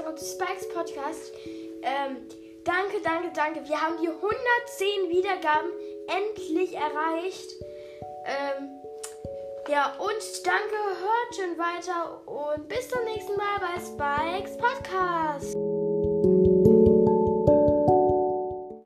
Erweiterung des Spikes Podcast. Ähm, danke, danke, danke. Wir haben die 110 Wiedergaben endlich erreicht. Ähm, ja, und danke, hört schön weiter und bis zum nächsten Mal bei Spikes Podcast.